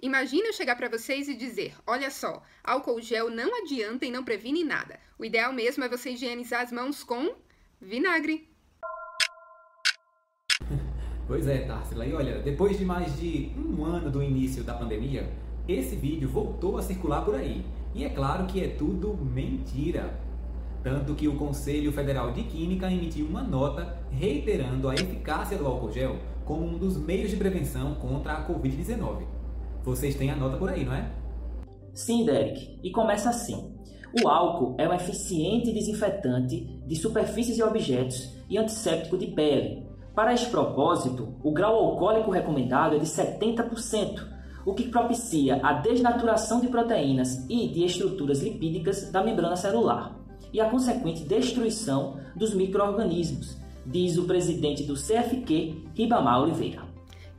Imagine eu chegar para vocês e dizer: olha só, álcool gel não adianta e não previne nada. O ideal mesmo é você higienizar as mãos com vinagre. Pois é, Tarsila. E olha, depois de mais de um ano do início da pandemia, esse vídeo voltou a circular por aí. E é claro que é tudo mentira. Tanto que o Conselho Federal de Química emitiu uma nota reiterando a eficácia do álcool gel como um dos meios de prevenção contra a Covid-19. Vocês têm a nota por aí, não é? Sim, Derek. E começa assim. O álcool é um eficiente desinfetante de superfícies e objetos e antisséptico de pele, para este propósito, o grau alcoólico recomendado é de 70%, o que propicia a desnaturação de proteínas e de estruturas lipídicas da membrana celular e a consequente destruição dos microorganismos, diz o presidente do CFQ, Ribamar Oliveira.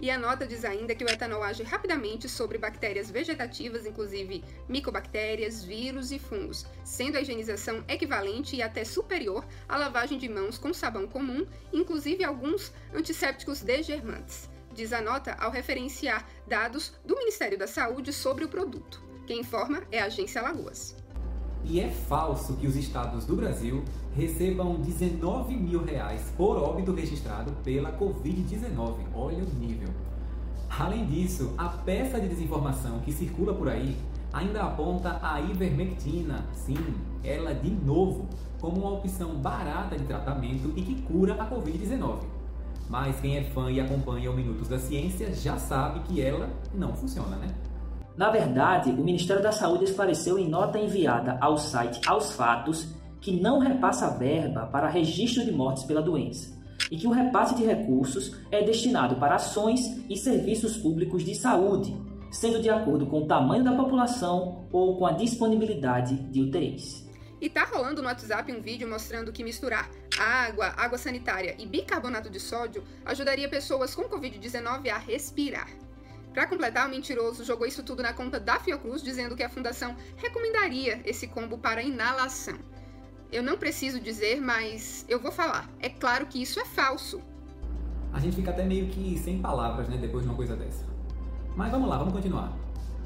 E a nota diz ainda que o etanol age rapidamente sobre bactérias vegetativas, inclusive micobactérias, vírus e fungos, sendo a higienização equivalente e até superior à lavagem de mãos com sabão comum, inclusive alguns antissépticos desgermantes. Diz a nota ao referenciar dados do Ministério da Saúde sobre o produto. Quem informa é a Agência Lagoas. E é falso que os estados do Brasil recebam 19 mil reais por óbito registrado pela Covid-19. Olha o nível. Além disso, a peça de desinformação que circula por aí ainda aponta a ivermectina, sim, ela de novo, como uma opção barata de tratamento e que cura a Covid-19. Mas quem é fã e acompanha o Minutos da Ciência já sabe que ela não funciona, né? Na verdade, o Ministério da Saúde esclareceu em nota enviada ao site Aos Fatos que não repassa verba para registro de mortes pela doença e que o repasse de recursos é destinado para ações e serviços públicos de saúde, sendo de acordo com o tamanho da população ou com a disponibilidade de UTIs. E tá rolando no WhatsApp um vídeo mostrando que misturar água, água sanitária e bicarbonato de sódio ajudaria pessoas com Covid-19 a respirar. Para completar, o mentiroso jogou isso tudo na conta da Fiocruz, dizendo que a fundação recomendaria esse combo para inalação. Eu não preciso dizer, mas eu vou falar. É claro que isso é falso. A gente fica até meio que sem palavras, né, depois de uma coisa dessa. Mas vamos lá, vamos continuar.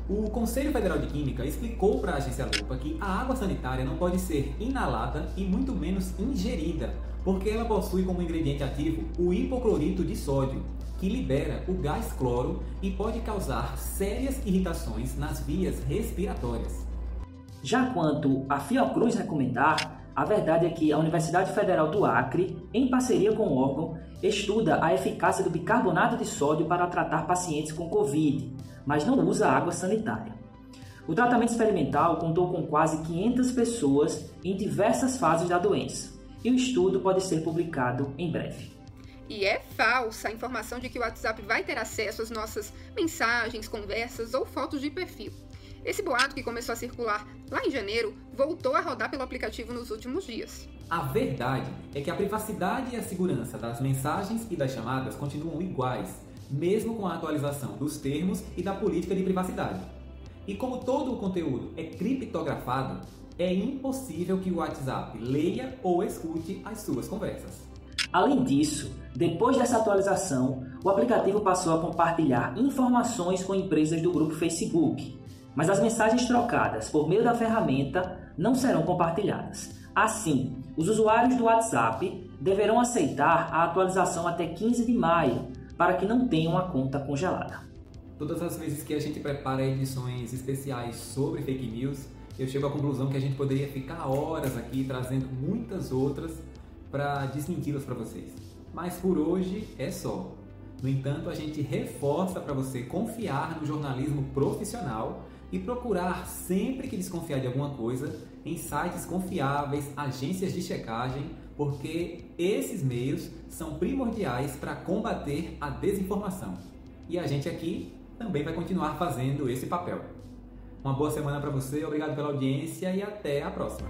O Conselho Federal de Química explicou para a agência Lupa que a água sanitária não pode ser inalada e muito menos ingerida, porque ela possui como ingrediente ativo o hipoclorito de sódio, que libera o gás cloro e pode causar sérias irritações nas vias respiratórias. Já quanto a Fiocruz recomendar, a verdade é que a Universidade Federal do Acre, em parceria com o órgão, estuda a eficácia do bicarbonato de sódio para tratar pacientes com Covid, mas não usa água sanitária. O tratamento experimental contou com quase 500 pessoas em diversas fases da doença, e o estudo pode ser publicado em breve. E é falsa a informação de que o WhatsApp vai ter acesso às nossas mensagens, conversas ou fotos de perfil. Esse boato que começou a circular lá em janeiro voltou a rodar pelo aplicativo nos últimos dias. A verdade é que a privacidade e a segurança das mensagens e das chamadas continuam iguais, mesmo com a atualização dos termos e da política de privacidade. E como todo o conteúdo é criptografado, é impossível que o WhatsApp leia ou escute as suas conversas. Além disso, depois dessa atualização, o aplicativo passou a compartilhar informações com empresas do grupo Facebook, mas as mensagens trocadas por meio da ferramenta não serão compartilhadas. Assim, os usuários do WhatsApp deverão aceitar a atualização até 15 de maio para que não tenham a conta congelada. Todas as vezes que a gente prepara edições especiais sobre fake news, eu chego à conclusão que a gente poderia ficar horas aqui trazendo muitas outras para desmenti-las para vocês. Mas por hoje é só. No entanto, a gente reforça para você confiar no jornalismo profissional e procurar sempre que desconfiar de alguma coisa em sites confiáveis, agências de checagem, porque esses meios são primordiais para combater a desinformação. E a gente aqui também vai continuar fazendo esse papel. Uma boa semana para você, obrigado pela audiência e até a próxima.